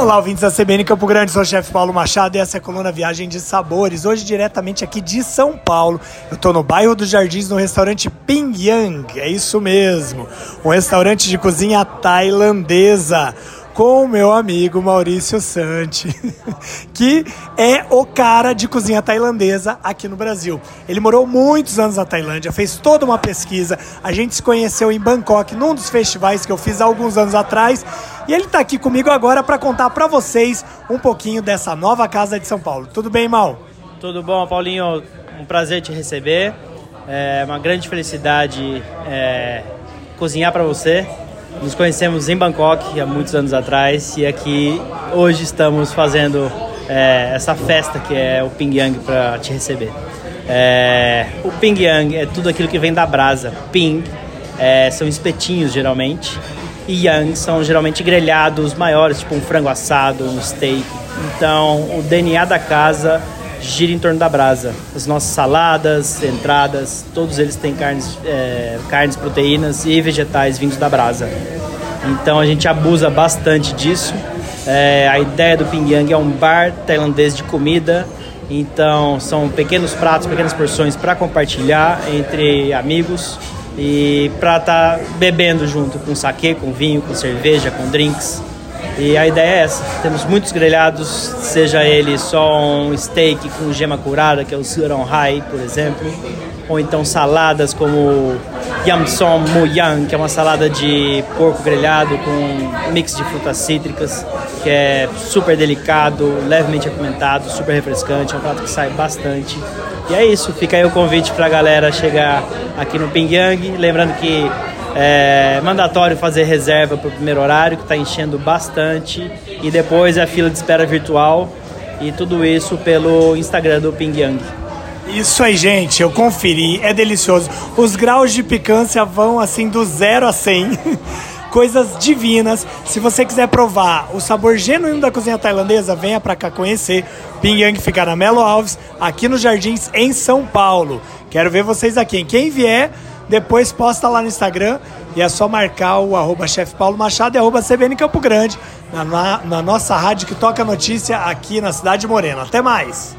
Olá, ouvintes da CBN Campo Grande, sou o chefe Paulo Machado e essa é a coluna Viagem de Sabores. Hoje, diretamente aqui de São Paulo, eu estou no bairro dos Jardins, no restaurante Ping Yang, é isso mesmo, um restaurante de cozinha tailandesa com o meu amigo Maurício Santi, que é o cara de cozinha tailandesa aqui no Brasil. Ele morou muitos anos na Tailândia, fez toda uma pesquisa. A gente se conheceu em Bangkok, num dos festivais que eu fiz há alguns anos atrás. E ele está aqui comigo agora para contar para vocês um pouquinho dessa nova casa de São Paulo. Tudo bem, Mal? Tudo bom, Paulinho? Um prazer te receber. É uma grande felicidade é, cozinhar para você. Nos conhecemos em Bangkok há muitos anos atrás e aqui hoje estamos fazendo é, essa festa que é o Ping Yang para te receber. É, o Ping Yang é tudo aquilo que vem da brasa. Ping é, são espetinhos geralmente e Yang são geralmente grelhados maiores, tipo um frango assado, um steak. Então o DNA da casa gira em torno da brasa. As nossas saladas, entradas, todos eles têm carnes, é, carnes, proteínas e vegetais vindos da brasa. Então a gente abusa bastante disso. É, a ideia do Ping Yang é um bar tailandês de comida. Então são pequenos pratos, pequenas porções para compartilhar entre amigos e para estar tá bebendo junto com saquê, com vinho, com cerveja, com drinks. E a ideia é essa. Temos muitos grelhados, seja ele só um steak com gema curada, que é o Surong Hai, por exemplo, ou então saladas como Yamsom Muyang, que é uma salada de porco grelhado com mix de frutas cítricas, que é super delicado, levemente apimentado, super refrescante, é um prato que sai bastante. E é isso, fica aí o convite para a galera chegar aqui no Pingyang, lembrando que é mandatório fazer reserva para o primeiro horário, que está enchendo bastante. E depois é a fila de espera virtual. E tudo isso pelo Instagram do Ping Yang. Isso aí, gente, eu conferi, é delicioso. Os graus de picância vão assim do 0 a 100. Coisas divinas. Se você quiser provar o sabor genuíno da cozinha tailandesa, venha para cá conhecer. Ping Yang fica na Melo Alves, aqui nos Jardins, em São Paulo. Quero ver vocês aqui. Quem vier, depois posta lá no Instagram e é só marcar o arroba chefe Paulo Machado e arroba CBN Campo Grande, na, na, na nossa rádio que toca notícia aqui na Cidade Morena. Até mais!